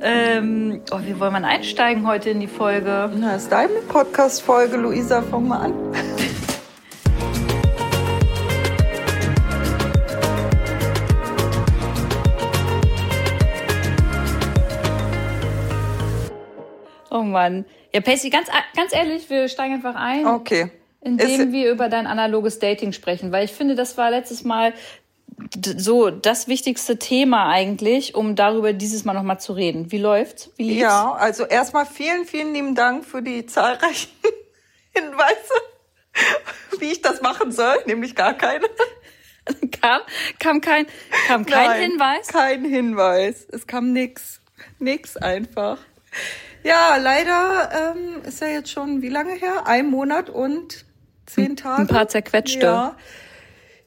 Ähm, oh, wie wollen wir einsteigen heute in die Folge? Na, ist deine Podcast-Folge, Luisa, fang mal an. Oh Mann. Ja, Pacey, ganz, ganz ehrlich, wir steigen einfach ein. Okay. Indem wir über dein analoges Dating sprechen, weil ich finde, das war letztes Mal so das wichtigste Thema eigentlich, um darüber dieses Mal nochmal zu reden. Wie läuft's? Wie lief's? Ja, also erstmal vielen, vielen lieben Dank für die zahlreichen Hinweise, wie ich das machen soll, nämlich gar keine. kam, kam kein, kam kein Nein, Hinweis? Kein Hinweis. Es kam nix. Nix einfach. Ja, leider ähm, ist ja jetzt schon wie lange her? Ein Monat und zehn Tage. Ein paar zerquetschte. Ja.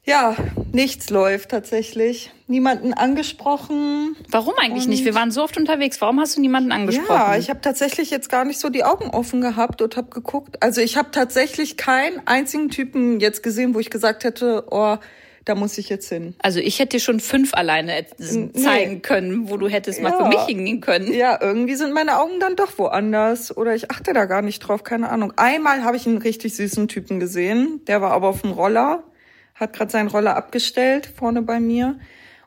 Ja, nichts läuft tatsächlich. Niemanden angesprochen. Warum eigentlich nicht? Wir waren so oft unterwegs. Warum hast du niemanden angesprochen? Ja, ich habe tatsächlich jetzt gar nicht so die Augen offen gehabt und habe geguckt. Also ich habe tatsächlich keinen einzigen Typen jetzt gesehen, wo ich gesagt hätte, oh, da muss ich jetzt hin. Also ich hätte dir schon fünf alleine zeigen nee. können, wo du hättest ja. mal für mich hingehen können. Ja, irgendwie sind meine Augen dann doch woanders. Oder ich achte da gar nicht drauf, keine Ahnung. Einmal habe ich einen richtig süßen Typen gesehen. Der war aber auf dem Roller, hat gerade seinen Roller abgestellt vorne bei mir.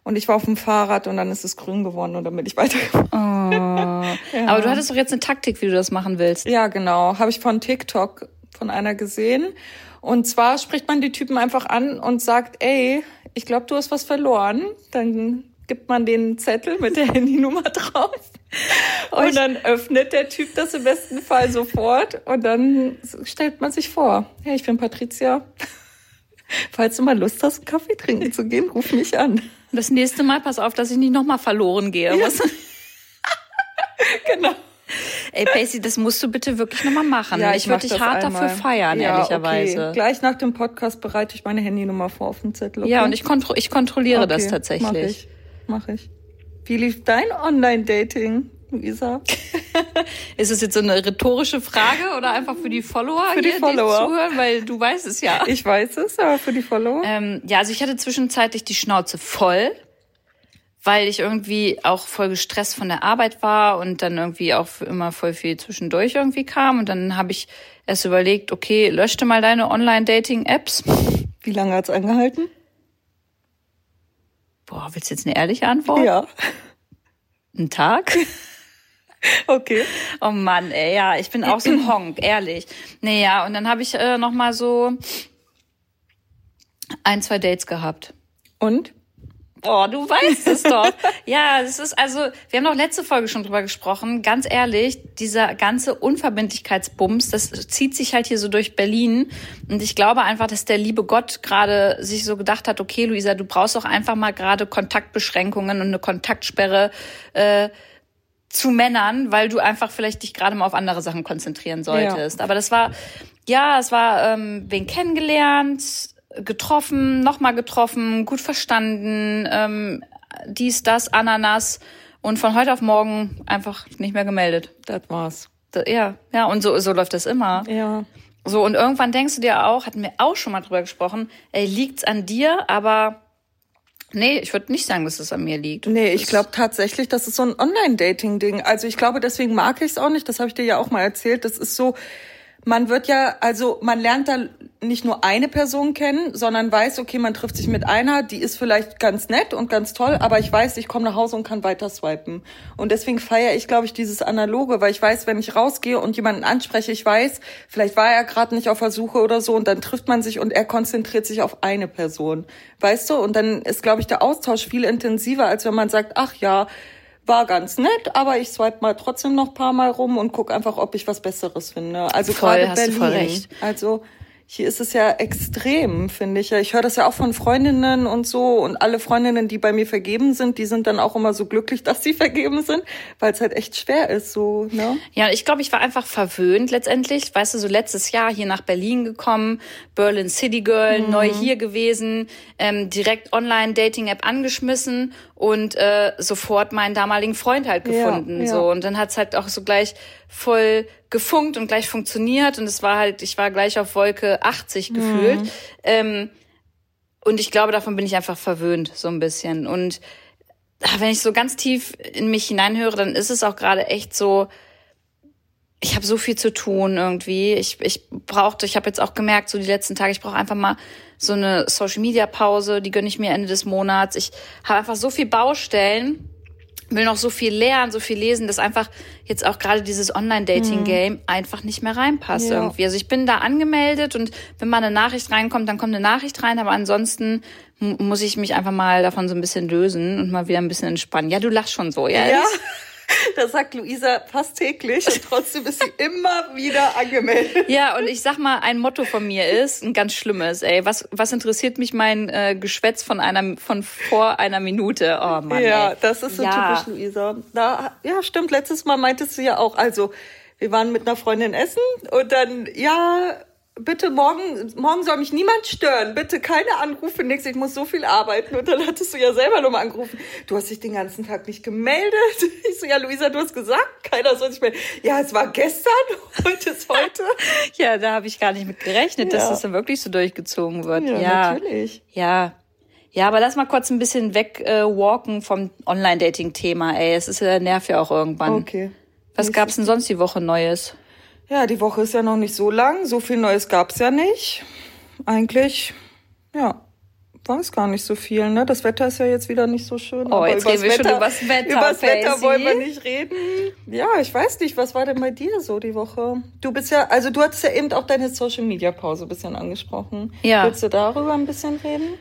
Und ich war auf dem Fahrrad und dann ist es grün geworden und dann bin ich weitergefahren. Oh. ja. Aber du hattest doch jetzt eine Taktik, wie du das machen willst. Ja, genau. Habe ich von TikTok von einer gesehen. Und zwar spricht man die Typen einfach an und sagt, ey, ich glaube, du hast was verloren. Dann gibt man den Zettel mit der Handynummer drauf. Und dann öffnet der Typ das im besten Fall sofort. Und dann stellt man sich vor, hey, ich bin Patricia. Falls du mal Lust hast, einen Kaffee trinken zu gehen, ruf mich an. Das nächste Mal pass auf, dass ich nicht nochmal verloren gehe. Ja. genau. Ey, Pacey, das musst du bitte wirklich nochmal machen. Ja, ich, ich würde dich hart einmal. dafür feiern, ja, ehrlicherweise. Okay. Gleich nach dem Podcast bereite ich meine Handynummer vor auf dem Zettel. Okay? Ja, und ich, kontro ich kontrolliere okay. das tatsächlich. Mach ich. Mach ich. Wie lief dein Online-Dating, Luisa? Ist es jetzt so eine rhetorische Frage oder einfach für die Follower, für die hier, Follower. die zuhören? Weil du weißt es ja. Ich weiß es, aber für die Follower? Ähm, ja, also ich hatte zwischenzeitlich die Schnauze voll weil ich irgendwie auch voll gestresst von der Arbeit war und dann irgendwie auch immer voll viel zwischendurch irgendwie kam. Und dann habe ich erst überlegt, okay, löschte mal deine Online-Dating-Apps. Wie lange hat's angehalten? Boah, willst du jetzt eine ehrliche Antwort? Ja. Ein Tag? Okay. Oh Mann, ey, ja, ich bin auch so ein Honk, ehrlich. Naja, und dann habe ich äh, noch mal so ein, zwei Dates gehabt. Und? Oh, du weißt es doch. ja, es ist also, wir haben doch letzte Folge schon drüber gesprochen. Ganz ehrlich, dieser ganze Unverbindlichkeitsbums, das zieht sich halt hier so durch Berlin. Und ich glaube einfach, dass der liebe Gott gerade sich so gedacht hat, okay, Luisa, du brauchst doch einfach mal gerade Kontaktbeschränkungen und eine Kontaktsperre äh, zu Männern, weil du einfach vielleicht dich gerade mal auf andere Sachen konzentrieren solltest. Ja. Aber das war, ja, es war ähm, wen kennengelernt, getroffen, nochmal getroffen, gut verstanden, ähm, dies, das, Ananas und von heute auf morgen einfach nicht mehr gemeldet. Das war's. ja, ja, und so, so läuft das immer. Ja. So, und irgendwann denkst du dir auch, hatten wir auch schon mal drüber gesprochen, ey, liegt's an dir, aber Nee, ich würde nicht sagen, dass es an mir liegt. Nee, ich glaube tatsächlich, das ist so ein Online-Dating-Ding. Also ich glaube, deswegen mag ich es auch nicht. Das habe ich dir ja auch mal erzählt. Das ist so, man wird ja, also man lernt da nicht nur eine Person kennen, sondern weiß, okay, man trifft sich mit einer, die ist vielleicht ganz nett und ganz toll, aber ich weiß, ich komme nach Hause und kann weiter swipen. Und deswegen feiere ich, glaube ich, dieses Analoge, weil ich weiß, wenn ich rausgehe und jemanden anspreche, ich weiß, vielleicht war er gerade nicht auf der Suche oder so und dann trifft man sich und er konzentriert sich auf eine Person. Weißt du? Und dann ist, glaube ich, der Austausch viel intensiver, als wenn man sagt, ach ja, war ganz nett, aber ich swipe mal trotzdem noch paar Mal rum und guck einfach, ob ich was Besseres finde. Also voll, gerade Berlin. Also hier ist es ja extrem, finde ich. Ich höre das ja auch von Freundinnen und so. Und alle Freundinnen, die bei mir vergeben sind, die sind dann auch immer so glücklich, dass sie vergeben sind, weil es halt echt schwer ist, so, ne? Ja, ich glaube, ich war einfach verwöhnt letztendlich. Weißt du, so letztes Jahr hier nach Berlin gekommen, Berlin City Girl, mhm. neu hier gewesen, ähm, direkt Online-Dating-App angeschmissen und äh, sofort meinen damaligen Freund halt gefunden. Ja, ja. So. Und dann hat's halt auch so gleich voll gefunkt und gleich funktioniert und es war halt, ich war gleich auf Wolke 80 gefühlt. Mhm. Ähm, und ich glaube, davon bin ich einfach verwöhnt, so ein bisschen. Und wenn ich so ganz tief in mich hineinhöre, dann ist es auch gerade echt so, ich habe so viel zu tun irgendwie. Ich, ich brauchte, ich habe jetzt auch gemerkt, so die letzten Tage, ich brauche einfach mal so eine Social Media Pause, die gönne ich mir Ende des Monats. Ich habe einfach so viel Baustellen, will noch so viel lernen, so viel lesen, dass einfach jetzt auch gerade dieses Online-Dating-Game mhm. einfach nicht mehr reinpasst ja. irgendwie. Also ich bin da angemeldet und wenn mal eine Nachricht reinkommt, dann kommt eine Nachricht rein, aber ansonsten muss ich mich einfach mal davon so ein bisschen lösen und mal wieder ein bisschen entspannen. Ja, du lachst schon so, ja? Ja. Das sagt Luisa fast täglich und trotzdem ist sie immer wieder angemeldet. Ja, und ich sag mal, ein Motto von mir ist, ein ganz schlimmes, ey, was, was interessiert mich mein äh, Geschwätz von einer, von vor einer Minute? Oh Mann. Ja, ey. das ist so ja. typisch Luisa. Da, ja, stimmt, letztes Mal meintest du ja auch, also, wir waren mit einer Freundin essen und dann, ja, bitte morgen, morgen soll mich niemand stören. Bitte keine Anrufe, nix. Ich muss so viel arbeiten. Und dann hattest du ja selber nochmal angerufen. Du hast dich den ganzen Tag nicht gemeldet. Ich so, ja, Luisa, du hast gesagt, keiner soll sich melden. Ja, es war gestern, heute ist heute. ja, da habe ich gar nicht mit gerechnet, ja. dass das dann wirklich so durchgezogen wird. Ja, ja. natürlich. Ja. Ja, aber lass mal kurz ein bisschen wegwalken äh, vom Online-Dating-Thema, ey. Es ist ja nervt ja auch irgendwann. Okay. Was gab's denn sonst die Woche Neues? Ja, die Woche ist ja noch nicht so lang. So viel Neues gab's ja nicht. Eigentlich, ja, war es gar nicht so viel. Ne? Das Wetter ist ja jetzt wieder nicht so schön. Oh, jetzt reden wir Wetter, schon übers Wetter. Übers Wetter wollen wir nicht reden. Ja, ich weiß nicht, was war denn bei dir so die Woche? Du bist ja, also du hattest ja eben auch deine Social Media Pause ein bisschen angesprochen. Ja. Willst du darüber ein bisschen reden?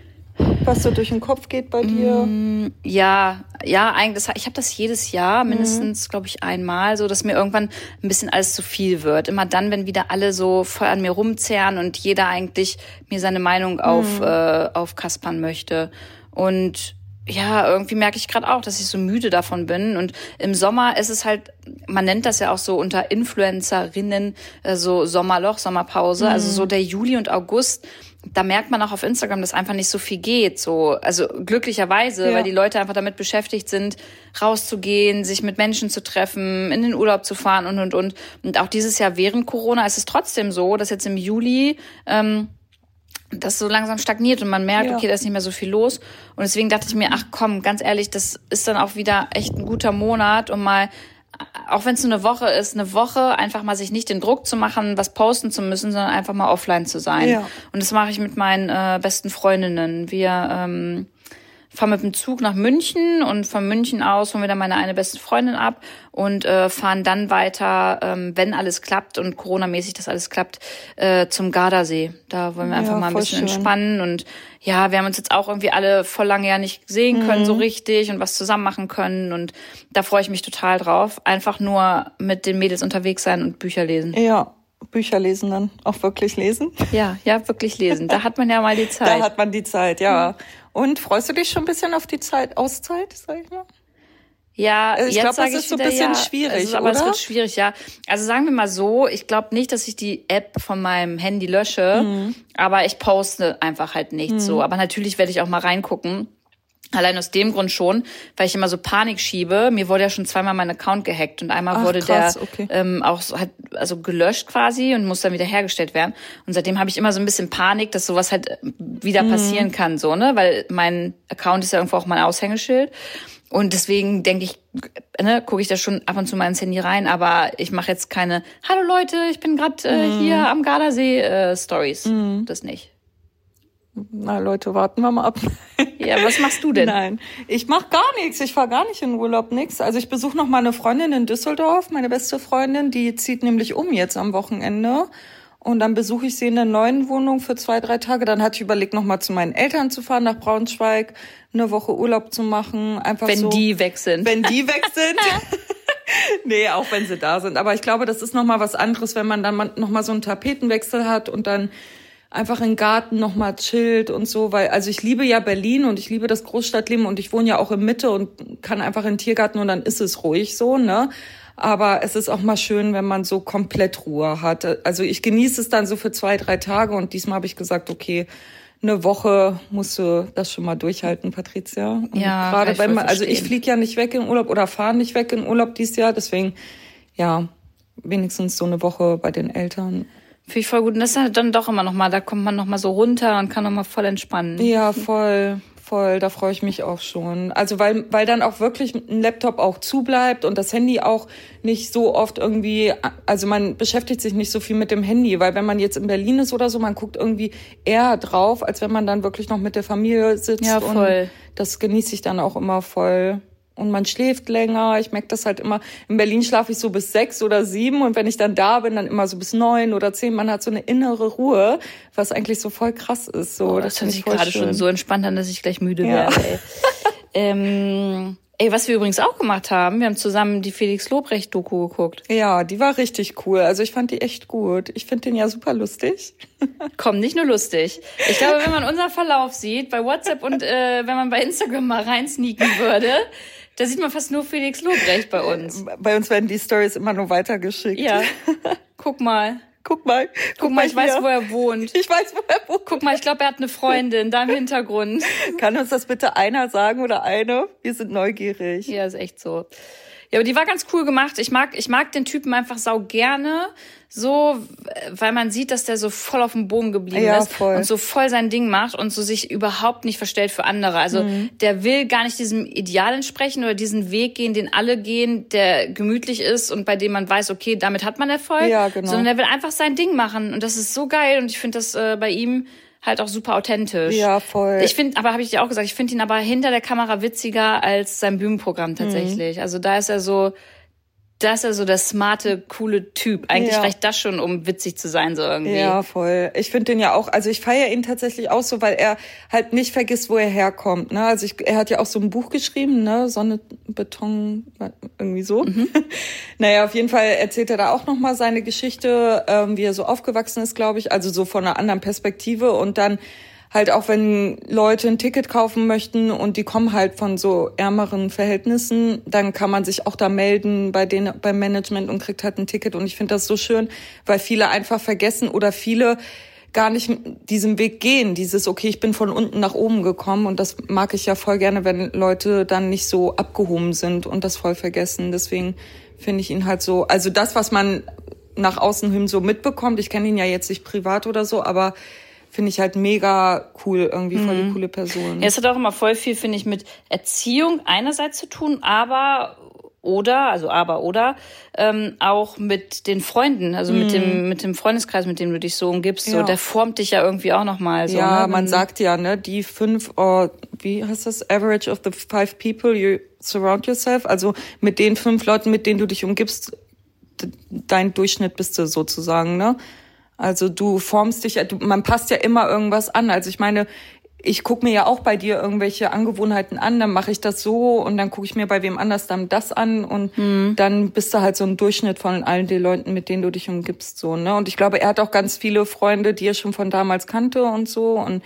Was so durch den Kopf geht bei dir? Mm, ja, ja, eigentlich. Ich habe das jedes Jahr mindestens, mhm. glaube ich, einmal, so dass mir irgendwann ein bisschen alles zu viel wird. Immer dann, wenn wieder alle so voll an mir rumzerren und jeder eigentlich mir seine Meinung auf mhm. äh, aufkaspern möchte. Und ja, irgendwie merke ich gerade auch, dass ich so müde davon bin. Und im Sommer ist es halt, man nennt das ja auch so unter Influencerinnen äh, so Sommerloch, Sommerpause. Mhm. Also so der Juli und August da merkt man auch auf Instagram, dass einfach nicht so viel geht. So, also glücklicherweise, ja. weil die Leute einfach damit beschäftigt sind, rauszugehen, sich mit Menschen zu treffen, in den Urlaub zu fahren und und und. Und auch dieses Jahr während Corona ist es trotzdem so, dass jetzt im Juli ähm, das so langsam stagniert und man merkt, ja. okay, da ist nicht mehr so viel los. Und deswegen dachte ich mir, ach komm, ganz ehrlich, das ist dann auch wieder echt ein guter Monat, um mal auch wenn es nur eine Woche ist, eine Woche einfach mal sich nicht den Druck zu machen, was posten zu müssen, sondern einfach mal offline zu sein. Ja. Und das mache ich mit meinen äh, besten Freundinnen. Wir ähm, fahre mit dem Zug nach München und von München aus holen wir dann meine eine beste Freundin ab und äh, fahren dann weiter, ähm, wenn alles klappt und Corona-mäßig das alles klappt, äh, zum Gardasee. Da wollen wir einfach ja, mal ein bisschen schön. entspannen und ja, wir haben uns jetzt auch irgendwie alle voll lange ja nicht sehen können mhm. so richtig und was zusammen machen können und da freue ich mich total drauf. Einfach nur mit den Mädels unterwegs sein und Bücher lesen. Ja, Bücher lesen dann auch wirklich lesen? Ja, ja, wirklich lesen. Da hat man ja mal die Zeit. Da hat man die Zeit, ja. Und freust du dich schon ein bisschen auf die Zeit, Auszeit, sag ich mal? Ja, also ich glaube, das ist so ein bisschen ja, schwierig, ist, aber oder? es wird schwierig, ja. Also sagen wir mal so, ich glaube nicht, dass ich die App von meinem Handy lösche, mhm. aber ich poste einfach halt nicht mhm. so. Aber natürlich werde ich auch mal reingucken. Allein aus dem Grund schon, weil ich immer so Panik schiebe. Mir wurde ja schon zweimal mein Account gehackt und einmal Ach, wurde krass, der okay. ähm, auch so, halt, also gelöscht quasi und muss dann wieder hergestellt werden. Und seitdem habe ich immer so ein bisschen Panik, dass sowas halt äh, wieder mhm. passieren kann, so ne, weil mein Account ist ja irgendwo auch mein Aushängeschild. Und deswegen denke ich, ne, gucke ich da schon ab und zu mal ins Handy rein, aber ich mache jetzt keine Hallo Leute, ich bin gerade äh, mhm. hier am Gardasee äh, Stories. Mhm. Das nicht. Na Leute, warten wir mal ab. Ja, was machst du denn? Nein, ich mache gar nichts. Ich fahre gar nicht in Urlaub, nix. Also ich besuche noch mal eine Freundin in Düsseldorf, meine beste Freundin, die zieht nämlich um jetzt am Wochenende. Und dann besuche ich sie in der neuen Wohnung für zwei, drei Tage. Dann hatte ich überlegt, noch mal zu meinen Eltern zu fahren nach Braunschweig, eine Woche Urlaub zu machen. Einfach wenn so, die weg sind. Wenn die weg sind. nee, auch wenn sie da sind. Aber ich glaube, das ist noch mal was anderes, wenn man dann noch mal so einen Tapetenwechsel hat und dann einfach im Garten nochmal chillt und so, weil, also ich liebe ja Berlin und ich liebe das Großstadtleben und ich wohne ja auch in Mitte und kann einfach in den Tiergarten und dann ist es ruhig so, ne? Aber es ist auch mal schön, wenn man so komplett Ruhe hat. Also ich genieße es dann so für zwei, drei Tage und diesmal habe ich gesagt, okay, eine Woche musst du das schon mal durchhalten, Patricia. Und ja, gerade wenn man, also ich fliege ja nicht weg in Urlaub oder fahre nicht weg in Urlaub dieses Jahr, deswegen ja wenigstens so eine Woche bei den Eltern. Finde ich voll gut. Und das ist halt dann doch immer noch mal, da kommt man noch mal so runter und kann noch mal voll entspannen. Ja, voll, voll, da freue ich mich auch schon. Also weil, weil dann auch wirklich ein Laptop auch zubleibt und das Handy auch nicht so oft irgendwie, also man beschäftigt sich nicht so viel mit dem Handy, weil wenn man jetzt in Berlin ist oder so, man guckt irgendwie eher drauf, als wenn man dann wirklich noch mit der Familie sitzt. Ja, voll. Und das genieße ich dann auch immer voll und man schläft länger. Ich merke das halt immer. In Berlin schlafe ich so bis sechs oder sieben und wenn ich dann da bin, dann immer so bis neun oder zehn. Man hat so eine innere Ruhe, was eigentlich so voll krass ist. So, oh, das, das hört sich gerade schon so entspannt an, dass ich gleich müde ja. werde. Ey. ähm, ey, was wir übrigens auch gemacht haben, wir haben zusammen die Felix Lobrecht-Doku geguckt. Ja, die war richtig cool. Also ich fand die echt gut. Ich finde den ja super lustig. Komm, nicht nur lustig. Ich glaube, wenn man unseren Verlauf sieht bei WhatsApp und äh, wenn man bei Instagram mal reinsneaken würde, da sieht man fast nur Felix Lobrecht bei uns. Bei uns werden die Stories immer nur weitergeschickt. Ja. Guck mal. Guck mal. Guck, guck mal, ich hier. weiß, wo er wohnt. Ich weiß, wo er wohnt. Guck mal, ich glaube, er hat eine Freundin da im Hintergrund. Kann uns das bitte einer sagen oder eine? Wir sind neugierig. Ja, ist echt so. Ja, aber die war ganz cool gemacht. Ich mag, ich mag den Typen einfach sau gerne. So, weil man sieht, dass der so voll auf dem Boden geblieben ja, ist voll. und so voll sein Ding macht und so sich überhaupt nicht verstellt für andere. Also mhm. der will gar nicht diesem Ideal entsprechen oder diesen Weg gehen, den alle gehen, der gemütlich ist und bei dem man weiß, okay, damit hat man Erfolg. Ja, genau. Sondern er will einfach sein Ding machen und das ist so geil und ich finde das äh, bei ihm halt auch super authentisch. Ja, voll. Ich finde, aber habe ich dir auch gesagt, ich finde ihn aber hinter der Kamera witziger als sein Bühnenprogramm tatsächlich. Mhm. Also da ist er so, das ist ja so der smarte, coole Typ. Eigentlich ja. reicht das schon, um witzig zu sein, so irgendwie. Ja, voll. Ich finde den ja auch, also ich feiere ihn tatsächlich auch so, weil er halt nicht vergisst, wo er herkommt. Ne? Also ich, er hat ja auch so ein Buch geschrieben, ne? Sonne, Beton, irgendwie so. Mhm. naja, auf jeden Fall erzählt er da auch nochmal seine Geschichte, ähm, wie er so aufgewachsen ist, glaube ich. Also so von einer anderen Perspektive und dann halt auch wenn Leute ein Ticket kaufen möchten und die kommen halt von so ärmeren Verhältnissen, dann kann man sich auch da melden bei denen beim Management und kriegt halt ein Ticket. Und ich finde das so schön, weil viele einfach vergessen oder viele gar nicht diesen Weg gehen, dieses okay, ich bin von unten nach oben gekommen. Und das mag ich ja voll gerne, wenn Leute dann nicht so abgehoben sind und das voll vergessen. Deswegen finde ich ihn halt so, also das, was man nach außen hin so mitbekommt, ich kenne ihn ja jetzt nicht privat oder so, aber finde ich halt mega cool, irgendwie voll die mhm. coole Person. Ja, es hat auch immer voll viel, finde ich, mit Erziehung einerseits zu tun, aber oder, also aber oder, ähm, auch mit den Freunden, also mm. mit dem mhm. mit dem Freundeskreis, mit dem du dich so umgibst, ja. so der formt dich ja irgendwie auch nochmal. So, ja, ne? man sagt ja, ne, die fünf, oh, wie heißt das, average of the five people you surround yourself, also mit den fünf Leuten, mit denen du dich umgibst, dein Durchschnitt bist du sozusagen, ne? Also du formst dich, du, man passt ja immer irgendwas an. Also ich meine, ich gucke mir ja auch bei dir irgendwelche Angewohnheiten an, dann mache ich das so und dann gucke ich mir bei wem anders dann das an und mhm. dann bist du halt so ein Durchschnitt von allen den Leuten, mit denen du dich umgibst so, ne? Und ich glaube, er hat auch ganz viele Freunde, die er schon von damals kannte und so und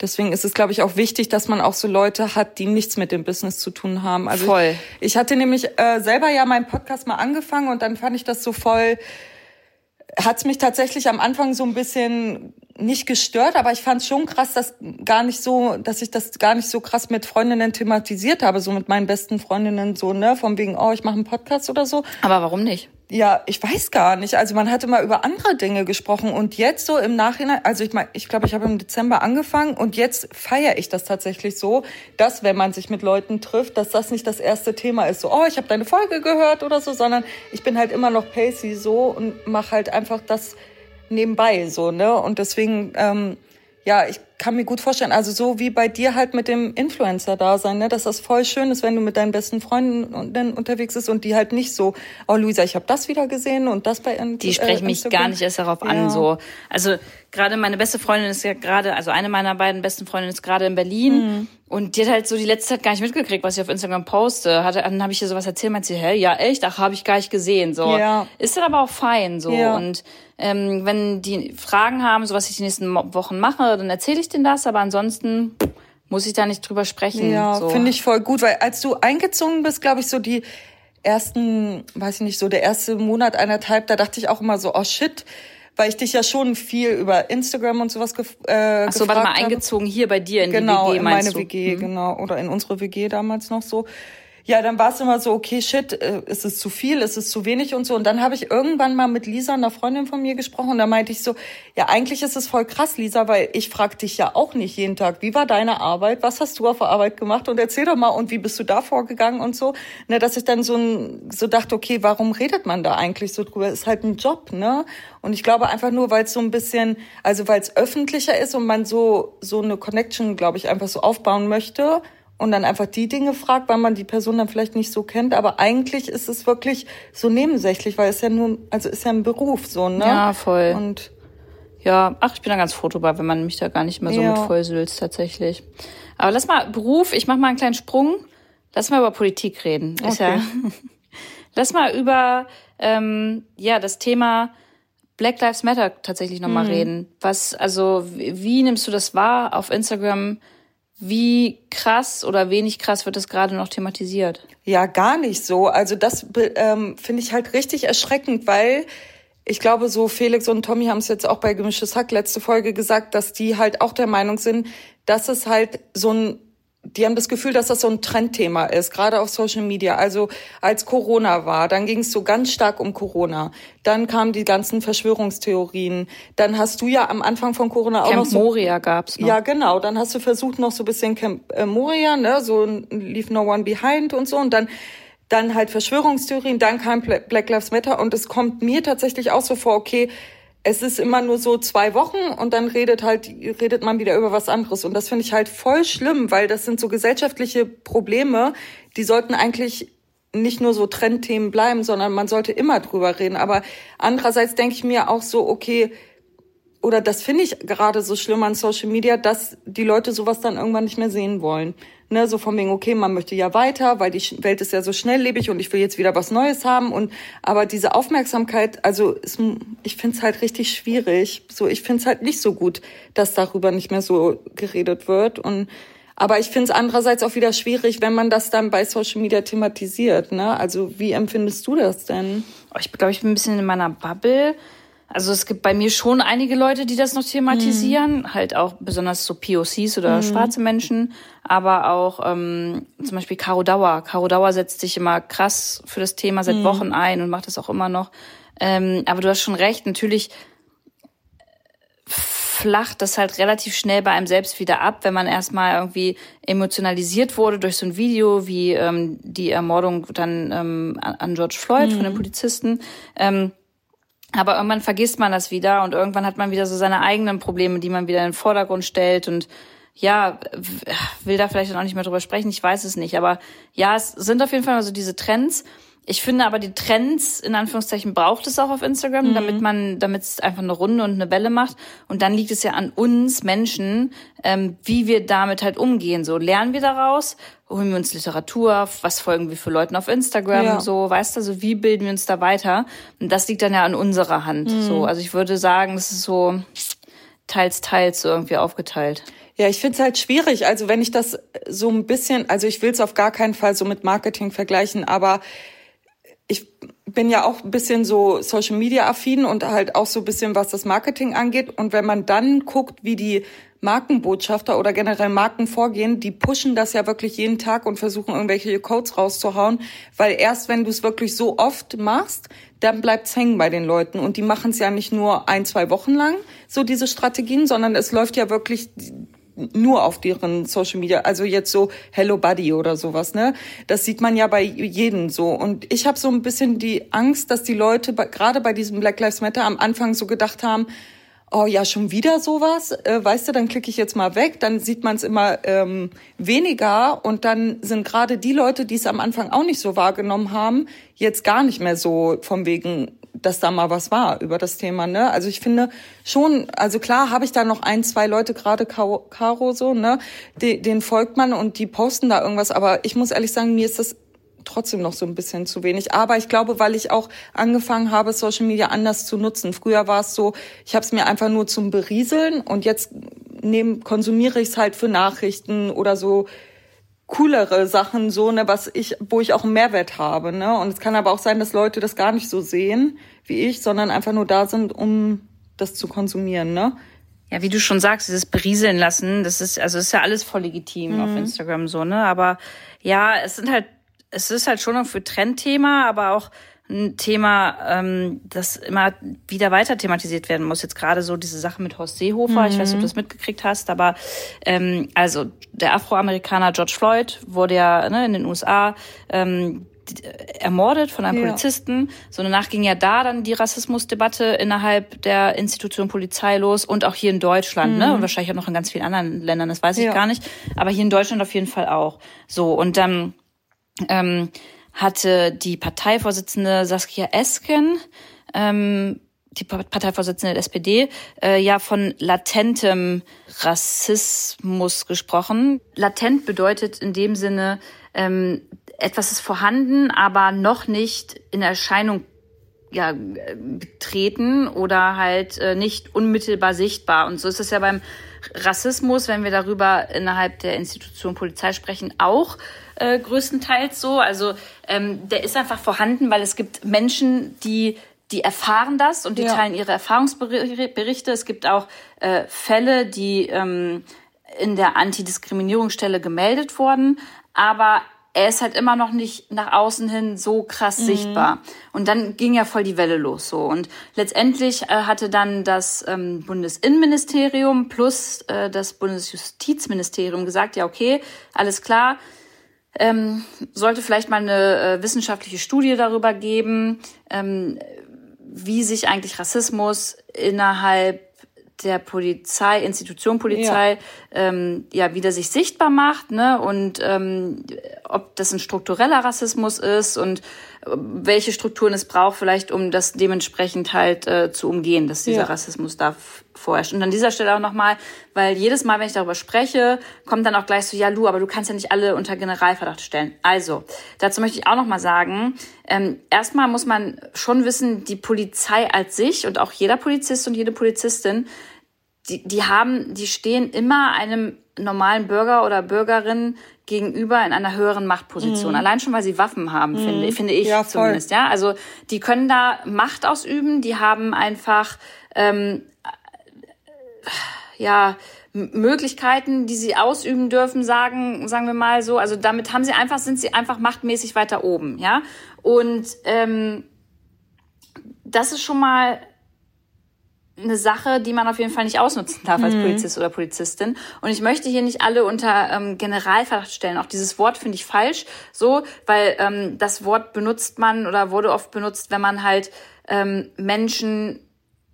deswegen ist es glaube ich auch wichtig, dass man auch so Leute hat, die nichts mit dem Business zu tun haben. Also voll. Ich, ich hatte nämlich äh, selber ja meinen Podcast mal angefangen und dann fand ich das so voll hat's mich tatsächlich am Anfang so ein bisschen nicht gestört, aber ich fand es schon krass, dass gar nicht so, dass ich das gar nicht so krass mit Freundinnen thematisiert habe, so mit meinen besten Freundinnen so, ne, von wegen, oh, ich mache einen Podcast oder so. Aber warum nicht? Ja, ich weiß gar nicht. Also man hatte mal über andere Dinge gesprochen und jetzt so im Nachhinein, also ich meine, ich glaube, ich habe im Dezember angefangen und jetzt feiere ich das tatsächlich so, dass wenn man sich mit Leuten trifft, dass das nicht das erste Thema ist, so, oh, ich habe deine Folge gehört oder so, sondern ich bin halt immer noch pacey so und mache halt einfach das nebenbei so, ne? Und deswegen ähm, ja, ich kann mir gut vorstellen, also so wie bei dir halt mit dem Influencer-Dasein, ne, dass das voll schön ist, wenn du mit deinen besten Freunden unterwegs bist und die halt nicht so, oh Luisa, ich habe das wieder gesehen und das bei Instagram. Die sprechen äh, mich gar nicht erst darauf ja. an, so. Also gerade meine beste Freundin ist ja gerade, also eine meiner beiden besten Freundinnen ist gerade in Berlin mhm. und die hat halt so die letzte Zeit gar nicht mitgekriegt, was ich auf Instagram poste. Hatte, dann habe ich ihr sowas erzählt, meint sie, hä, ja echt, ach, habe ich gar nicht gesehen, so. Ja. Ist dann aber auch fein, so. Ja. Und ähm, wenn die Fragen haben, so was ich die nächsten Wochen mache, dann erzähle ich denen das, aber ansonsten muss ich da nicht drüber sprechen. Ja, so. finde ich voll gut, weil als du eingezogen bist, glaube ich, so die ersten, weiß ich nicht, so der erste Monat, eineinhalb, da dachte ich auch immer so, oh shit, weil ich dich ja schon viel über Instagram und sowas gef äh, Ach so, warte mal, eingezogen hier bei dir in genau, die WG, Genau, in meine du? WG, mhm. genau, oder in unsere WG damals noch so. Ja, dann war es immer so, okay, shit, äh, ist es zu viel, ist es zu wenig und so. Und dann habe ich irgendwann mal mit Lisa, einer Freundin von mir, gesprochen und da meinte ich so, ja, eigentlich ist es voll krass, Lisa, weil ich frage dich ja auch nicht jeden Tag, wie war deine Arbeit, was hast du auf der Arbeit gemacht und erzähl doch mal und wie bist du da vorgegangen und so. Ne, dass ich dann so, ein, so dachte, okay, warum redet man da eigentlich so drüber? Ist halt ein Job, ne? Und ich glaube einfach nur, weil es so ein bisschen, also weil es öffentlicher ist und man so, so eine Connection, glaube ich, einfach so aufbauen möchte und dann einfach die Dinge fragt, weil man die Person dann vielleicht nicht so kennt. Aber eigentlich ist es wirklich so nebensächlich, weil es ja nur, also ist ja ein Beruf so, ne? Ja, voll. Und ja, ach, ich bin da ganz froh drüber, wenn man mich da gar nicht mehr so ja. mit vollsülzt tatsächlich. Aber lass mal Beruf, ich mach mal einen kleinen Sprung. Lass mal über Politik reden. Ist okay. ja. lass mal über ähm, ja das Thema Black Lives Matter tatsächlich nochmal mhm. reden. Was, also wie, wie nimmst du das wahr auf Instagram? Wie krass oder wenig krass wird das gerade noch thematisiert? Ja, gar nicht so. Also das ähm, finde ich halt richtig erschreckend, weil ich glaube, so Felix und Tommy haben es jetzt auch bei Gemischtes Hack letzte Folge gesagt, dass die halt auch der Meinung sind, dass es halt so ein die haben das Gefühl, dass das so ein Trendthema ist, gerade auf Social Media. Also als Corona war, dann ging es so ganz stark um Corona. Dann kamen die ganzen Verschwörungstheorien. Dann hast du ja am Anfang von Corona auch Camp noch so, Moria gab's noch. Ja, genau. Dann hast du versucht noch so ein bisschen Camp äh, Moria, ne, so Leave No One Behind und so. Und dann dann halt Verschwörungstheorien. Dann kam Black Lives Matter und es kommt mir tatsächlich auch so vor, okay es ist immer nur so zwei Wochen und dann redet halt, redet man wieder über was anderes. Und das finde ich halt voll schlimm, weil das sind so gesellschaftliche Probleme, die sollten eigentlich nicht nur so Trendthemen bleiben, sondern man sollte immer drüber reden. Aber andererseits denke ich mir auch so, okay, oder das finde ich gerade so schlimm an Social Media, dass die Leute sowas dann irgendwann nicht mehr sehen wollen. Ne, so von wegen, okay, man möchte ja weiter, weil die Welt ist ja so schnelllebig und ich will jetzt wieder was Neues haben. Und aber diese Aufmerksamkeit, also ist, ich finde es halt richtig schwierig. So, ich finde es halt nicht so gut, dass darüber nicht mehr so geredet wird. Und aber ich finde es andererseits auch wieder schwierig, wenn man das dann bei Social Media thematisiert. Ne? Also wie empfindest du das denn? Ich glaube, ich bin ein bisschen in meiner Bubble. Also es gibt bei mir schon einige Leute, die das noch thematisieren, mhm. halt auch besonders so POCs oder mhm. schwarze Menschen, aber auch ähm, zum Beispiel Caro Dauer. Caro Dauer setzt sich immer krass für das Thema seit mhm. Wochen ein und macht das auch immer noch. Ähm, aber du hast schon recht, natürlich flacht das halt relativ schnell bei einem selbst wieder ab, wenn man erstmal irgendwie emotionalisiert wurde durch so ein Video wie ähm, die Ermordung dann ähm, an George Floyd von den mhm. Polizisten. Ähm, aber irgendwann vergisst man das wieder und irgendwann hat man wieder so seine eigenen Probleme, die man wieder in den Vordergrund stellt und ja, will da vielleicht auch nicht mehr drüber sprechen, ich weiß es nicht. Aber ja, es sind auf jeden Fall also diese Trends. Ich finde aber die Trends, in Anführungszeichen, braucht es auch auf Instagram, mhm. damit man, damit es einfach eine Runde und eine Welle macht. Und dann liegt es ja an uns Menschen, ähm, wie wir damit halt umgehen. So lernen wir daraus, holen wir uns Literatur, was folgen wir für Leuten auf Instagram, ja. so, weißt du, so wie bilden wir uns da weiter? Und das liegt dann ja an unserer Hand. Mhm. So, also ich würde sagen, es ist so teils, teils so irgendwie aufgeteilt. Ja, ich finde es halt schwierig. Also wenn ich das so ein bisschen, also ich will es auf gar keinen Fall so mit Marketing vergleichen, aber ich bin ja auch ein bisschen so Social Media affin und halt auch so ein bisschen was das Marketing angeht. Und wenn man dann guckt, wie die Markenbotschafter oder generell Marken vorgehen, die pushen das ja wirklich jeden Tag und versuchen irgendwelche Codes rauszuhauen, weil erst wenn du es wirklich so oft machst, dann bleibt's hängen bei den Leuten und die machen es ja nicht nur ein, zwei Wochen lang, so diese Strategien, sondern es läuft ja wirklich nur auf deren Social Media, also jetzt so Hello Buddy oder sowas, ne? Das sieht man ja bei jedem so. Und ich habe so ein bisschen die Angst, dass die Leute gerade bei diesem Black Lives Matter am Anfang so gedacht haben, oh ja, schon wieder sowas, äh, weißt du, dann klicke ich jetzt mal weg, dann sieht man es immer ähm, weniger und dann sind gerade die Leute, die es am Anfang auch nicht so wahrgenommen haben, jetzt gar nicht mehr so vom wegen dass da mal was war über das Thema. Ne? Also ich finde schon, also klar habe ich da noch ein, zwei Leute, gerade Caro so, ne, den, folgt man und die posten da irgendwas, aber ich muss ehrlich sagen, mir ist das trotzdem noch so ein bisschen zu wenig. Aber ich glaube, weil ich auch angefangen habe, Social Media anders zu nutzen. Früher war es so, ich habe es mir einfach nur zum Berieseln und jetzt nehm, konsumiere ich es halt für Nachrichten oder so coolere Sachen, so, ne, was ich, wo ich auch einen Mehrwert habe, ne. Und es kann aber auch sein, dass Leute das gar nicht so sehen wie ich, sondern einfach nur da sind, um das zu konsumieren, ne. Ja, wie du schon sagst, dieses Berieseln lassen, das ist, also ist ja alles voll legitim mhm. auf Instagram so, ne. Aber ja, es sind halt es ist halt schon für Trendthema, aber auch ein Thema, ähm, das immer wieder weiter thematisiert werden muss. Jetzt gerade so diese Sache mit Horst Seehofer, mhm. ich weiß nicht, ob du das mitgekriegt hast, aber ähm, also der Afroamerikaner George Floyd wurde ja ne, in den USA ähm, ermordet von einem ja. Polizisten. So danach ging ja da dann die Rassismusdebatte innerhalb der Institution Polizei los und auch hier in Deutschland, ne? mhm. ne? Und wahrscheinlich auch noch in ganz vielen anderen Ländern, das weiß ich ja. gar nicht. Aber hier in Deutschland auf jeden Fall auch. So, und dann ähm, hatte die Parteivorsitzende Saskia Esken, ähm, die Parteivorsitzende der SPD, äh, ja von latentem Rassismus gesprochen. Latent bedeutet in dem Sinne, ähm, etwas ist vorhanden, aber noch nicht in Erscheinung ja, getreten oder halt äh, nicht unmittelbar sichtbar. Und so ist es ja beim Rassismus, wenn wir darüber innerhalb der Institution Polizei sprechen, auch äh, größtenteils so. Also ähm, der ist einfach vorhanden, weil es gibt Menschen, die die erfahren das und die ja. teilen ihre Erfahrungsberichte. Es gibt auch äh, Fälle, die ähm, in der Antidiskriminierungsstelle gemeldet wurden, aber er ist halt immer noch nicht nach außen hin so krass mhm. sichtbar. Und dann ging ja voll die Welle los so. Und letztendlich äh, hatte dann das ähm, Bundesinnenministerium plus äh, das Bundesjustizministerium gesagt, ja, okay, alles klar, ähm, sollte vielleicht mal eine äh, wissenschaftliche Studie darüber geben, ähm, wie sich eigentlich Rassismus innerhalb der Polizei, Institution Polizei, ja, ähm, ja wieder sich sichtbar macht, ne? Und ähm, ob das ein struktureller Rassismus ist und äh, welche Strukturen es braucht, vielleicht um das dementsprechend halt äh, zu umgehen, dass dieser ja. Rassismus da vorherrscht. Und an dieser Stelle auch nochmal, weil jedes Mal, wenn ich darüber spreche, kommt dann auch gleich so, ja, Lu, aber du kannst ja nicht alle unter Generalverdacht stellen. Also, dazu möchte ich auch nochmal sagen, ähm, erstmal muss man schon wissen, die Polizei als sich und auch jeder Polizist und jede Polizistin die, die haben, die stehen immer einem normalen Bürger oder Bürgerin gegenüber in einer höheren Machtposition. Mhm. Allein schon, weil sie Waffen haben, mhm. finde, finde ich ja, zumindest. Ja, also die können da Macht ausüben. Die haben einfach ähm, ja Möglichkeiten, die sie ausüben dürfen, sagen, sagen wir mal so. Also damit haben sie einfach, sind sie einfach machtmäßig weiter oben. Ja, und ähm, das ist schon mal eine Sache, die man auf jeden Fall nicht ausnutzen darf als mhm. Polizist oder Polizistin. Und ich möchte hier nicht alle unter ähm, Generalverdacht stellen. Auch dieses Wort finde ich falsch, so, weil ähm, das Wort benutzt man oder wurde oft benutzt, wenn man halt ähm, Menschen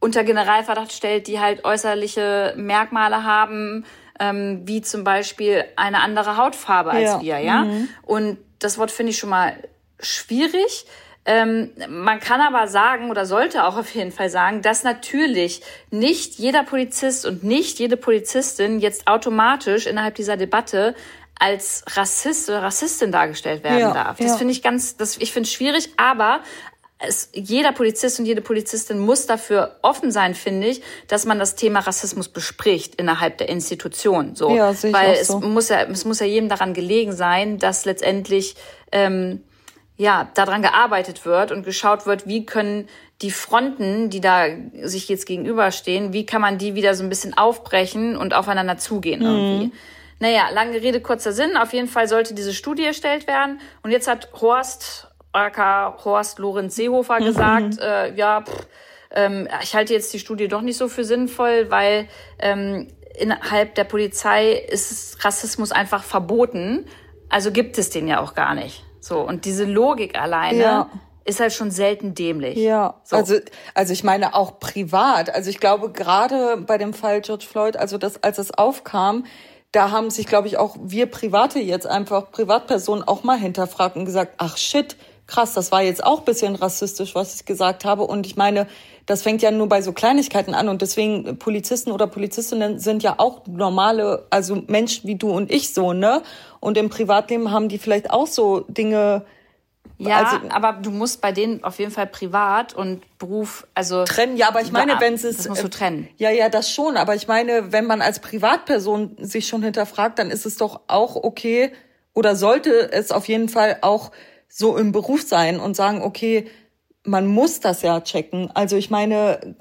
unter Generalverdacht stellt, die halt äußerliche Merkmale haben, ähm, wie zum Beispiel eine andere Hautfarbe als ja. wir, ja. Mhm. Und das Wort finde ich schon mal schwierig. Ähm, man kann aber sagen oder sollte auch auf jeden Fall sagen, dass natürlich nicht jeder Polizist und nicht jede Polizistin jetzt automatisch innerhalb dieser Debatte als Rassist oder Rassistin dargestellt werden ja, darf. Das ja. finde ich ganz, das, ich finde es schwierig, aber es, jeder Polizist und jede Polizistin muss dafür offen sein, finde ich, dass man das Thema Rassismus bespricht innerhalb der Institution. So, ja, weil es so. muss ja, es muss ja jedem daran gelegen sein, dass letztendlich ähm, ja, daran gearbeitet wird und geschaut wird, wie können die Fronten, die da sich jetzt gegenüberstehen, wie kann man die wieder so ein bisschen aufbrechen und aufeinander zugehen mhm. irgendwie. Naja, lange Rede, kurzer Sinn. Auf jeden Fall sollte diese Studie erstellt werden. Und jetzt hat Horst, aka Horst Lorenz Seehofer mhm. gesagt, äh, ja, pff, ähm, ich halte jetzt die Studie doch nicht so für sinnvoll, weil ähm, innerhalb der Polizei ist Rassismus einfach verboten. Also gibt es den ja auch gar nicht. So, und diese Logik alleine ja. ist halt schon selten dämlich. Ja, so. also, also ich meine auch privat. Also ich glaube, gerade bei dem Fall George Floyd, also das, als es aufkam, da haben sich, glaube ich, auch wir Private jetzt einfach, Privatpersonen auch mal hinterfragt und gesagt, ach shit, krass, das war jetzt auch bisschen rassistisch, was ich gesagt habe. Und ich meine, das fängt ja nur bei so Kleinigkeiten an. Und deswegen, Polizisten oder Polizistinnen sind ja auch normale, also Menschen wie du und ich so, ne? Und im Privatleben haben die vielleicht auch so Dinge. Ja, also, aber du musst bei denen auf jeden Fall privat und Beruf, also trennen. Ja, aber ich meine, wenn es das musst du trennen. Ja, ja, das schon. Aber ich meine, wenn man als Privatperson sich schon hinterfragt, dann ist es doch auch okay oder sollte es auf jeden Fall auch so im Beruf sein und sagen, okay, man muss das ja checken. Also ich meine,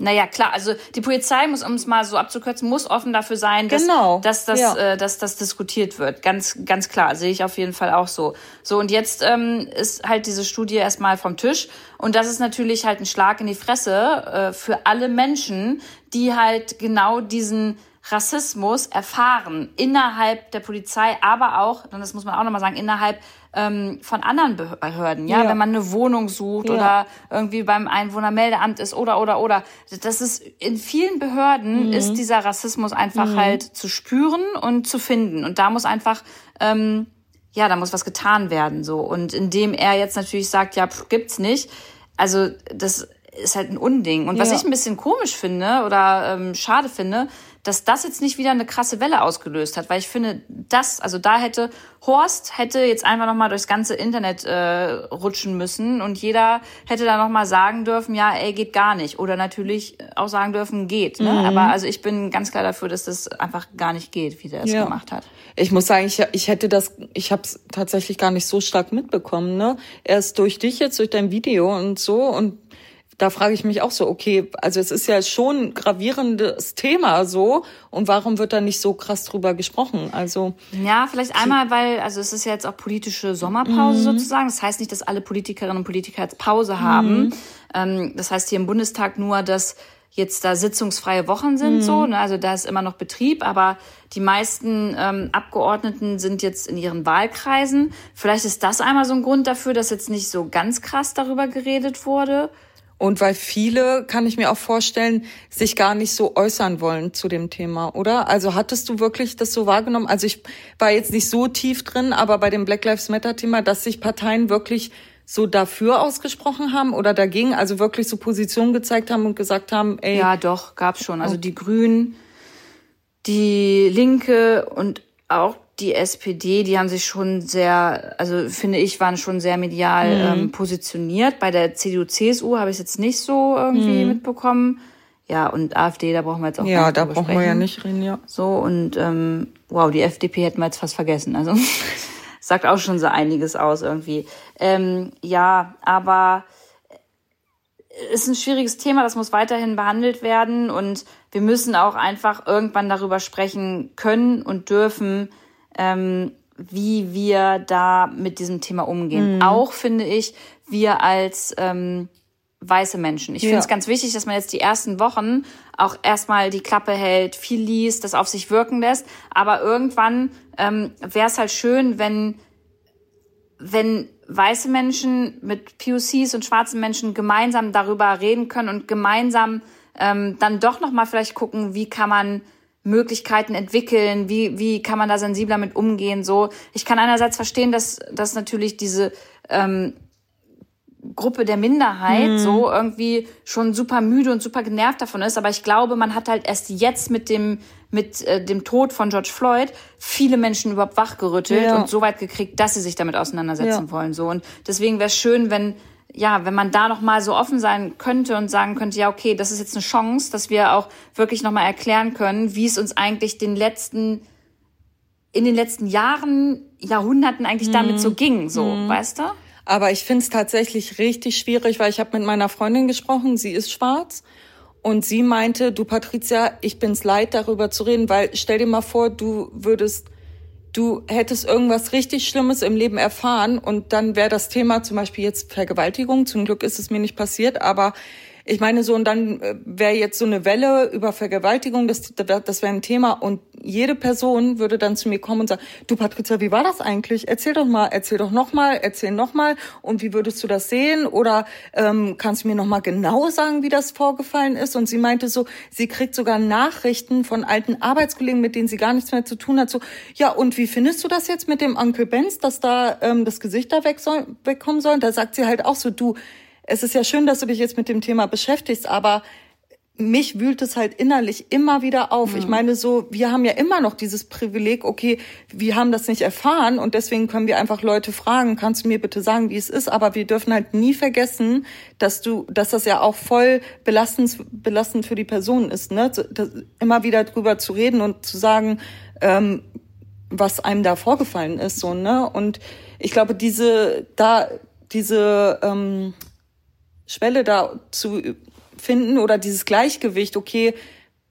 Naja, klar, also die Polizei muss, um es mal so abzukürzen, muss offen dafür sein, dass, genau. dass, das, ja. äh, dass das diskutiert wird. Ganz, ganz klar, sehe ich auf jeden Fall auch so. So, und jetzt ähm, ist halt diese Studie erstmal vom Tisch. Und das ist natürlich halt ein Schlag in die Fresse äh, für alle Menschen, die halt genau diesen Rassismus erfahren innerhalb der Polizei, aber auch, und das muss man auch nochmal sagen, innerhalb ähm, von anderen Behörden, ja? ja? wenn man eine Wohnung sucht ja. oder irgendwie beim Einwohnermeldeamt ist oder oder oder. Das ist in vielen Behörden mhm. ist dieser Rassismus einfach mhm. halt zu spüren und zu finden und da muss einfach ähm, ja, da muss was getan werden so und indem er jetzt natürlich sagt, ja, pff, gibt's nicht. Also das ist halt ein Unding. Und was ich ein bisschen komisch finde oder ähm, schade finde, dass das jetzt nicht wieder eine krasse Welle ausgelöst hat, weil ich finde, das, also da hätte Horst hätte jetzt einfach noch mal durchs ganze Internet äh, rutschen müssen und jeder hätte da noch mal sagen dürfen, ja, ey, geht gar nicht oder natürlich auch sagen dürfen, geht. Ne? Mhm. Aber also ich bin ganz klar dafür, dass das einfach gar nicht geht, wie der es ja. gemacht hat. Ich muss sagen, ich, ich hätte das, ich habe es tatsächlich gar nicht so stark mitbekommen. Ne, erst durch dich jetzt, durch dein Video und so und da frage ich mich auch so, okay, also es ist ja schon ein gravierendes Thema so und warum wird da nicht so krass drüber gesprochen? Also ja, vielleicht einmal, weil also es ist ja jetzt auch politische Sommerpause mhm. sozusagen. Das heißt nicht, dass alle Politikerinnen und Politiker jetzt Pause haben. Mhm. Ähm, das heißt hier im Bundestag nur, dass jetzt da sitzungsfreie Wochen sind, mhm. so, ne? also da ist immer noch Betrieb, aber die meisten ähm, Abgeordneten sind jetzt in ihren Wahlkreisen. Vielleicht ist das einmal so ein Grund dafür, dass jetzt nicht so ganz krass darüber geredet wurde. Und weil viele, kann ich mir auch vorstellen, sich gar nicht so äußern wollen zu dem Thema, oder? Also hattest du wirklich das so wahrgenommen? Also ich war jetzt nicht so tief drin, aber bei dem Black Lives Matter Thema, dass sich Parteien wirklich so dafür ausgesprochen haben oder dagegen, also wirklich so Positionen gezeigt haben und gesagt haben, ey. Ja, doch, gab's schon. Also die Grünen, die Linke und auch die SPD, die haben sich schon sehr, also finde ich, waren schon sehr medial mhm. ähm, positioniert. Bei der CDU, CSU habe ich es jetzt nicht so irgendwie mhm. mitbekommen. Ja, und AfD, da brauchen wir jetzt auch Ja, da brauchen sprechen. wir ja nicht reden, ja. So, und ähm, wow, die FDP hätten wir jetzt fast vergessen. Also sagt auch schon so einiges aus irgendwie. Ähm, ja, aber ist ein schwieriges Thema, das muss weiterhin behandelt werden und wir müssen auch einfach irgendwann darüber sprechen können und dürfen, ähm, wie wir da mit diesem Thema umgehen. Mhm. Auch finde ich, wir als ähm, weiße Menschen. Ich ja. finde es ganz wichtig, dass man jetzt die ersten Wochen auch erstmal die Klappe hält, viel liest, das auf sich wirken lässt. Aber irgendwann ähm, wäre es halt schön, wenn, wenn weiße Menschen mit POCs und schwarzen Menschen gemeinsam darüber reden können und gemeinsam ähm, dann doch nochmal vielleicht gucken, wie kann man Möglichkeiten entwickeln, wie, wie kann man da sensibler mit umgehen, so. Ich kann einerseits verstehen, dass, dass natürlich diese, ähm, Gruppe der Minderheit mhm. so irgendwie schon super müde und super genervt davon ist. Aber ich glaube, man hat halt erst jetzt mit dem, mit äh, dem Tod von George Floyd viele Menschen überhaupt wachgerüttelt ja. und so weit gekriegt, dass sie sich damit auseinandersetzen ja. wollen. So. Und deswegen wäre es schön, wenn ja, wenn man da noch mal so offen sein könnte und sagen könnte, ja, okay, das ist jetzt eine Chance, dass wir auch wirklich noch mal erklären können, wie es uns eigentlich den letzten in den letzten Jahren, Jahrhunderten eigentlich mhm. damit so ging, so, mhm. weißt du? Aber ich finde es tatsächlich richtig schwierig, weil ich habe mit meiner Freundin gesprochen, sie ist schwarz und sie meinte, du Patricia, ich bin's leid darüber zu reden, weil stell dir mal vor, du würdest du hättest irgendwas richtig Schlimmes im Leben erfahren und dann wäre das Thema zum Beispiel jetzt Vergewaltigung. Zum Glück ist es mir nicht passiert, aber ich meine so, und dann äh, wäre jetzt so eine Welle über Vergewaltigung, das, das wäre ein Thema und jede Person würde dann zu mir kommen und sagen, du Patricia, wie war das eigentlich? Erzähl doch mal, erzähl doch noch mal, erzähl noch mal und wie würdest du das sehen? Oder ähm, kannst du mir noch mal genau sagen, wie das vorgefallen ist? Und sie meinte so, sie kriegt sogar Nachrichten von alten Arbeitskollegen, mit denen sie gar nichts mehr zu tun hat, so, ja und wie findest du das jetzt mit dem Onkel Benz, dass da ähm, das Gesicht da weg soll, wegkommen soll? Da sagt sie halt auch so, du, es ist ja schön, dass du dich jetzt mit dem Thema beschäftigst, aber mich wühlt es halt innerlich immer wieder auf. Mhm. Ich meine, so, wir haben ja immer noch dieses Privileg, okay, wir haben das nicht erfahren und deswegen können wir einfach Leute fragen, kannst du mir bitte sagen, wie es ist? Aber wir dürfen halt nie vergessen, dass du, dass das ja auch voll belastend, belastend für die Person ist, ne? Das, immer wieder drüber zu reden und zu sagen, ähm, was einem da vorgefallen ist, so, ne? Und ich glaube, diese, da, diese, ähm, Schwelle da zu finden oder dieses Gleichgewicht, okay,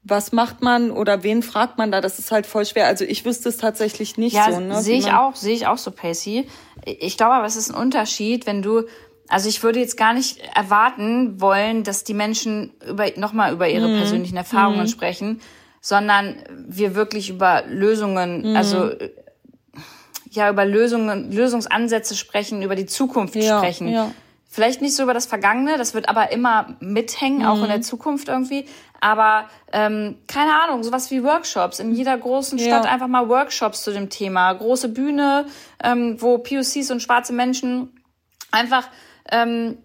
was macht man oder wen fragt man da? Das ist halt voll schwer. Also ich wüsste es tatsächlich nicht ja, so. Ne? Sehe ich auch, sehe ich auch so, Pacey. Ich glaube aber, es ist ein Unterschied, wenn du, also ich würde jetzt gar nicht erwarten wollen, dass die Menschen über, nochmal über ihre mhm. persönlichen Erfahrungen mhm. sprechen, sondern wir wirklich über Lösungen, mhm. also ja, über Lösungen, Lösungsansätze sprechen, über die Zukunft ja, sprechen. Ja. Vielleicht nicht so über das Vergangene, das wird aber immer mithängen, auch in der mhm. Zukunft irgendwie. Aber ähm, keine Ahnung, sowas wie Workshops. In jeder großen Stadt ja. einfach mal Workshops zu dem Thema. Große Bühne, ähm, wo POCs und schwarze Menschen einfach ähm,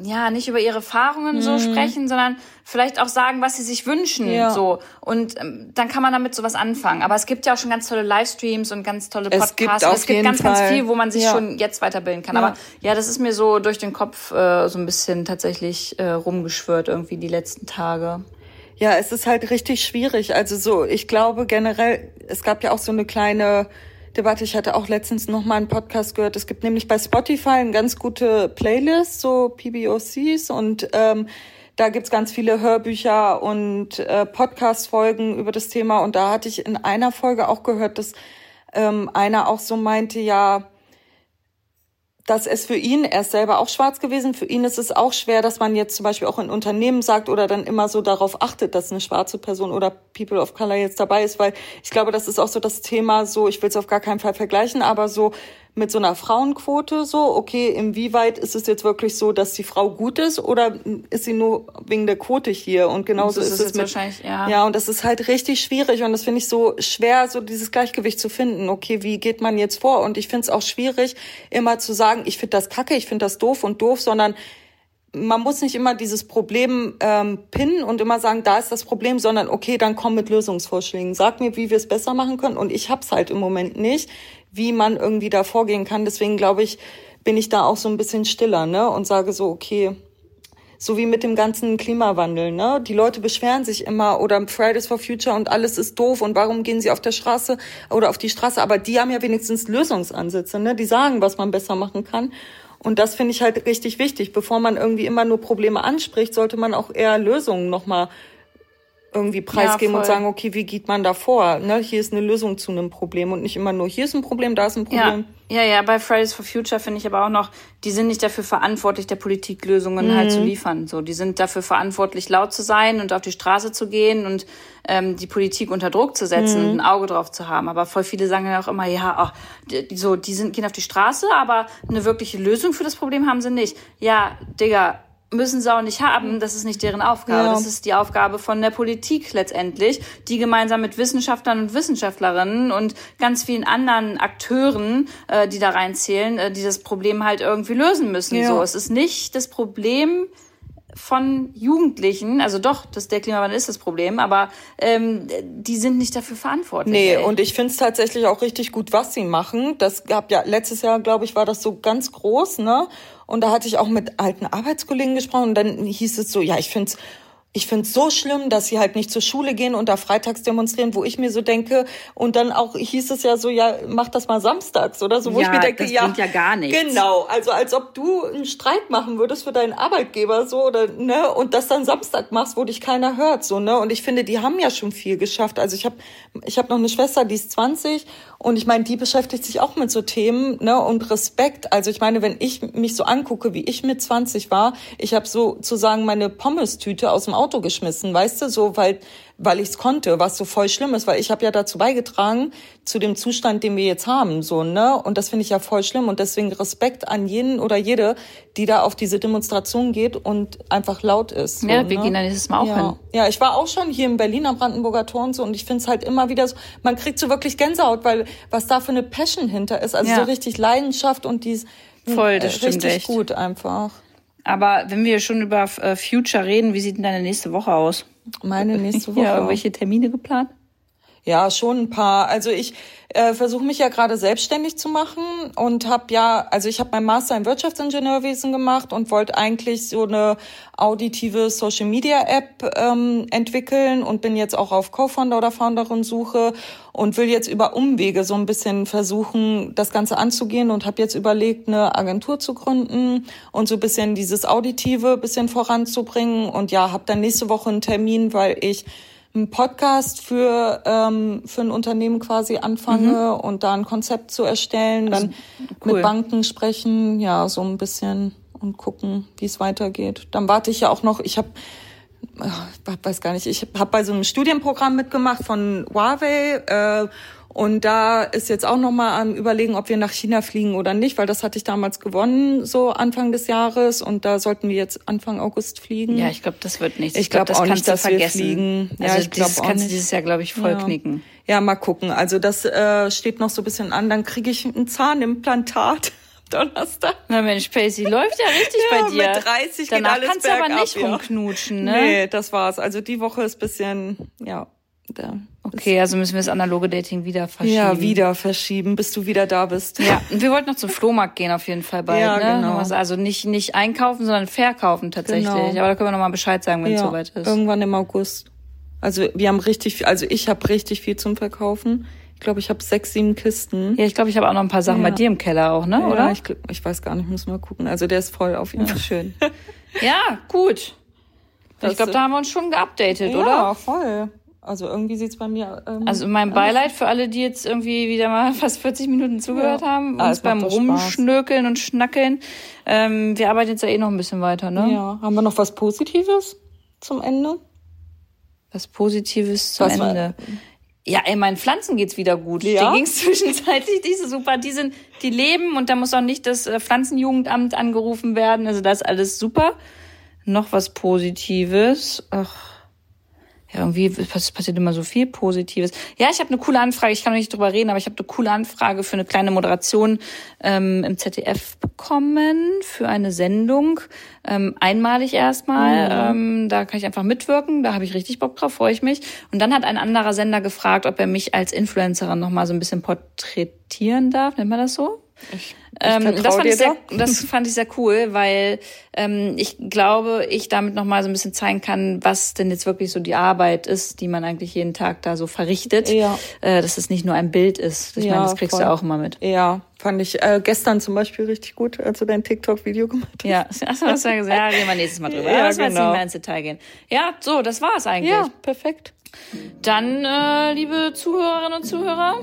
ja nicht über ihre Erfahrungen mhm. so sprechen, sondern vielleicht auch sagen, was sie sich wünschen. Ja. So und ähm, dann kann man damit sowas anfangen. Aber es gibt ja auch schon ganz tolle Livestreams und ganz tolle Podcasts. Es gibt, es gibt ganz, Fall. ganz viel, wo man sich ja. schon jetzt weiterbilden kann. Ja. Aber ja, das ist mir so durch den Kopf äh, so ein bisschen tatsächlich äh, rumgeschwört irgendwie die letzten Tage. Ja, es ist halt richtig schwierig. Also so, ich glaube generell, es gab ja auch so eine kleine Debatte. Ich hatte auch letztens noch mal einen Podcast gehört. Es gibt nämlich bei Spotify eine ganz gute Playlist, so PBOCs und ähm, da gibt's ganz viele Hörbücher und äh, Podcast-Folgen über das Thema. Und da hatte ich in einer Folge auch gehört, dass ähm, einer auch so meinte, ja, dass es für ihn, er ist selber auch schwarz gewesen, für ihn ist es auch schwer, dass man jetzt zum Beispiel auch in Unternehmen sagt oder dann immer so darauf achtet, dass eine schwarze Person oder People of Color jetzt dabei ist, weil ich glaube, das ist auch so das Thema so, ich will es auf gar keinen Fall vergleichen, aber so mit so einer Frauenquote so, okay, inwieweit ist es jetzt wirklich so, dass die Frau gut ist oder ist sie nur wegen der Quote hier? Und genauso ist, ist es mit, wahrscheinlich, ja. Ja, und das ist halt richtig schwierig und das finde ich so schwer, so dieses Gleichgewicht zu finden. Okay, wie geht man jetzt vor? Und ich finde es auch schwierig, immer zu sagen, ich finde das kacke, ich finde das doof und doof, sondern man muss nicht immer dieses Problem ähm, pinnen und immer sagen, da ist das Problem, sondern okay, dann komm mit Lösungsvorschlägen. Sag mir, wie wir es besser machen können. Und ich hab's halt im Moment nicht, wie man irgendwie da vorgehen kann. Deswegen glaube ich, bin ich da auch so ein bisschen stiller, ne? Und sage so, okay, so wie mit dem ganzen Klimawandel, ne? Die Leute beschweren sich immer oder Fridays for Future und alles ist doof und warum gehen sie auf der Straße oder auf die Straße? Aber die haben ja wenigstens Lösungsansätze, ne? Die sagen, was man besser machen kann. Und das finde ich halt richtig wichtig. Bevor man irgendwie immer nur Probleme anspricht, sollte man auch eher Lösungen nochmal irgendwie preisgeben ja, und sagen, okay, wie geht man da vor? Ne? Hier ist eine Lösung zu einem Problem und nicht immer nur, hier ist ein Problem, da ist ein Problem. Ja, ja, ja bei Fridays for Future finde ich aber auch noch, die sind nicht dafür verantwortlich, der Politik Lösungen mhm. halt zu mhm. liefern. So, die sind dafür verantwortlich, laut zu sein und auf die Straße zu gehen und ähm, die Politik unter Druck zu setzen mhm. und ein Auge drauf zu haben. Aber voll viele sagen ja auch immer, ja, ach, die, so, die sind, gehen auf die Straße, aber eine wirkliche Lösung für das Problem haben sie nicht. Ja, Digga, müssen sie auch nicht haben. Das ist nicht deren Aufgabe. Ja. Das ist die Aufgabe von der Politik letztendlich, die gemeinsam mit Wissenschaftlern und Wissenschaftlerinnen und ganz vielen anderen Akteuren, äh, die da reinzählen, äh, die das Problem halt irgendwie lösen müssen. Ja. So, es ist nicht das Problem von Jugendlichen, also doch, das der Klimawandel ist das Problem, aber ähm, die sind nicht dafür verantwortlich. Nee, ey. und ich finde es tatsächlich auch richtig gut, was sie machen. Das gab ja letztes Jahr, glaube ich, war das so ganz groß, ne? Und da hatte ich auch mit alten Arbeitskollegen gesprochen und dann hieß es so, ja, ich finde es ich finde es so schlimm, dass sie halt nicht zur Schule gehen und da freitags demonstrieren, wo ich mir so denke, und dann auch hieß es ja so, ja, mach das mal samstags oder so, wo ja, ich mir denke, das ja, ja gar nichts. Genau, also als ob du einen Streik machen würdest für deinen Arbeitgeber so oder ne und das dann Samstag machst, wo dich keiner hört so, ne? Und ich finde, die haben ja schon viel geschafft. Also ich habe ich habe noch eine Schwester, die ist 20 und ich meine, die beschäftigt sich auch mit so Themen, ne? Und Respekt, also ich meine, wenn ich mich so angucke, wie ich mit 20 war, ich habe sozusagen meine Pommes-Tüte aus dem Auto geschmissen, weißt du, so weil weil ich es konnte, was so voll schlimm ist, weil ich habe ja dazu beigetragen zu dem Zustand, den wir jetzt haben, so ne und das finde ich ja voll schlimm und deswegen Respekt an jeden oder jede, die da auf diese Demonstration geht und einfach laut ist. So, ja, wir ne? gehen da nächstes Mal auch ja. hin. Ja, ich war auch schon hier im Berliner Brandenburger Tor und so und ich finde es halt immer wieder so, man kriegt so wirklich Gänsehaut, weil was da für eine Passion hinter ist, also ja. so richtig Leidenschaft und dies voll, das äh, stimmt richtig echt. gut einfach. Aber wenn wir schon über äh, Future reden, wie sieht denn deine nächste Woche aus? Meine nächste Woche. Ja, irgendwelche Termine geplant? Ja, schon ein paar. Also ich äh, versuche mich ja gerade selbstständig zu machen und habe ja, also ich habe meinen Master in Wirtschaftsingenieurwesen gemacht und wollte eigentlich so eine auditive Social Media App ähm, entwickeln und bin jetzt auch auf Co-Founder oder Founderin Suche und will jetzt über Umwege so ein bisschen versuchen, das Ganze anzugehen und habe jetzt überlegt, eine Agentur zu gründen und so ein bisschen dieses Auditive bisschen voranzubringen und ja, habe dann nächste Woche einen Termin, weil ich einen Podcast für, ähm, für ein Unternehmen quasi anfange mhm. und da ein Konzept zu erstellen, dann also, cool. mit Banken sprechen, ja, so ein bisschen und gucken, wie es weitergeht. Dann warte ich ja auch noch, ich habe ich weiß gar nicht, ich habe bei so einem Studienprogramm mitgemacht von Huawei äh, und da ist jetzt auch nochmal am überlegen, ob wir nach China fliegen oder nicht, weil das hatte ich damals gewonnen, so Anfang des Jahres. Und da sollten wir jetzt Anfang August fliegen. Ja, ich glaube, das wird nichts. Ich, glaube glaub, auch nicht, dass vergessen. wir fliegen. Ja, also ich glaube auch kannst du dieses Jahr, glaube ich, voll ja. knicken. Ja, mal gucken. Also das äh, steht noch so ein bisschen an. Dann kriege ich ein Zahnimplantat. Donnerstag. Na Mensch, Pacey, läuft ja richtig ja, bei dir. Mit 30 Danach geht alles kannst du aber nicht ja. rumknutschen, ne? Nee, das war's. Also die Woche ist bisschen, ja, da. Okay, also müssen wir das analoge Dating wieder verschieben. Ja, wieder verschieben, bis du wieder da bist. Ja, und wir wollten noch zum Flohmarkt gehen auf jeden Fall bald. Ja, ne? genau. Also nicht, nicht einkaufen, sondern verkaufen tatsächlich. Genau. Aber da können wir nochmal Bescheid sagen, wenn ja, es soweit ist. Irgendwann im August. Also wir haben richtig viel, also ich habe richtig viel zum Verkaufen. Ich glaube, ich habe sechs, sieben Kisten. Ja, ich glaube, ich habe auch noch ein paar Sachen ja. bei dir im Keller auch, ne? Oder? Ja, ich, ich weiß gar nicht, muss mal gucken. Also der ist voll auf jeden Fall. Ja, schön. ja, gut. Das ich glaube, da haben wir uns schon geupdatet, oder? Ja, voll. Also irgendwie sieht's bei mir. Ähm, also mein Beileid für alle, die jetzt irgendwie wieder mal fast 40 Minuten zugehört ja. haben, ah, uns beim Rumschnörkeln und Schnackeln. Ähm, wir arbeiten jetzt ja eh noch ein bisschen weiter, ne? Ja. Haben wir noch was Positives zum Ende? Was Positives zum was Ende. War, ja, ey, meinen Pflanzen geht's wieder gut. Ja? Die ging's zwischenzeitlich, diese super, die sind, die leben und da muss auch nicht das äh, Pflanzenjugendamt angerufen werden. Also das ist alles super. Noch was Positives. Ach ja, irgendwie passiert immer so viel Positives. Ja, ich habe eine coole Anfrage, ich kann noch nicht drüber reden, aber ich habe eine coole Anfrage für eine kleine Moderation ähm, im ZDF bekommen, für eine Sendung. Ähm, einmalig erstmal. Mhm. Ähm, da kann ich einfach mitwirken, da habe ich richtig Bock drauf, freue ich mich. Und dann hat ein anderer Sender gefragt, ob er mich als Influencerin nochmal so ein bisschen porträtieren darf, nennt man das so? Ich ähm, das, fand ich sehr, das fand ich sehr cool, weil ähm, ich glaube, ich damit nochmal so ein bisschen zeigen kann, was denn jetzt wirklich so die Arbeit ist, die man eigentlich jeden Tag da so verrichtet. Ja. Äh, dass es nicht nur ein Bild ist. Ich ja, meine, das kriegst voll. du auch immer mit. Ja, fand ich äh, gestern zum Beispiel richtig gut, als du dein TikTok-Video gemacht hast. Ja, also, hast du gesagt, ja, reden wir nächstes Mal drüber. Ja, Lass genau. jetzt nicht mehr ins Detail gehen. Ja, so, das war's eigentlich. Ja, perfekt. Dann, äh, liebe Zuhörerinnen und Zuhörer,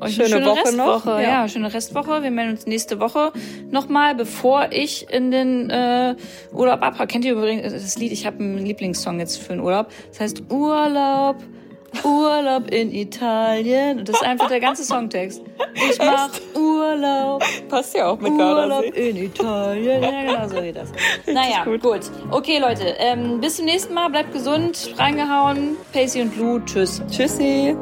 euch schöne, eine schöne Woche Restwoche. Noch. Ja. ja. schöne Restwoche. Wir melden uns nächste Woche nochmal, bevor ich in den äh, Urlaub abfahre. Kennt ihr übrigens das Lied? Ich habe einen Lieblingssong jetzt für den Urlaub. Das heißt Urlaub. Urlaub in Italien. Das ist einfach der ganze Songtext. Ich mach Urlaub. Passt ja auch mit Urlaub Gardasee. in Italien. Ja, genau so geht das. naja, gut. gut. Okay, Leute. Ähm, bis zum nächsten Mal. Bleibt gesund. Reingehauen. Pacey und Lou. Tschüss. Tschüssi.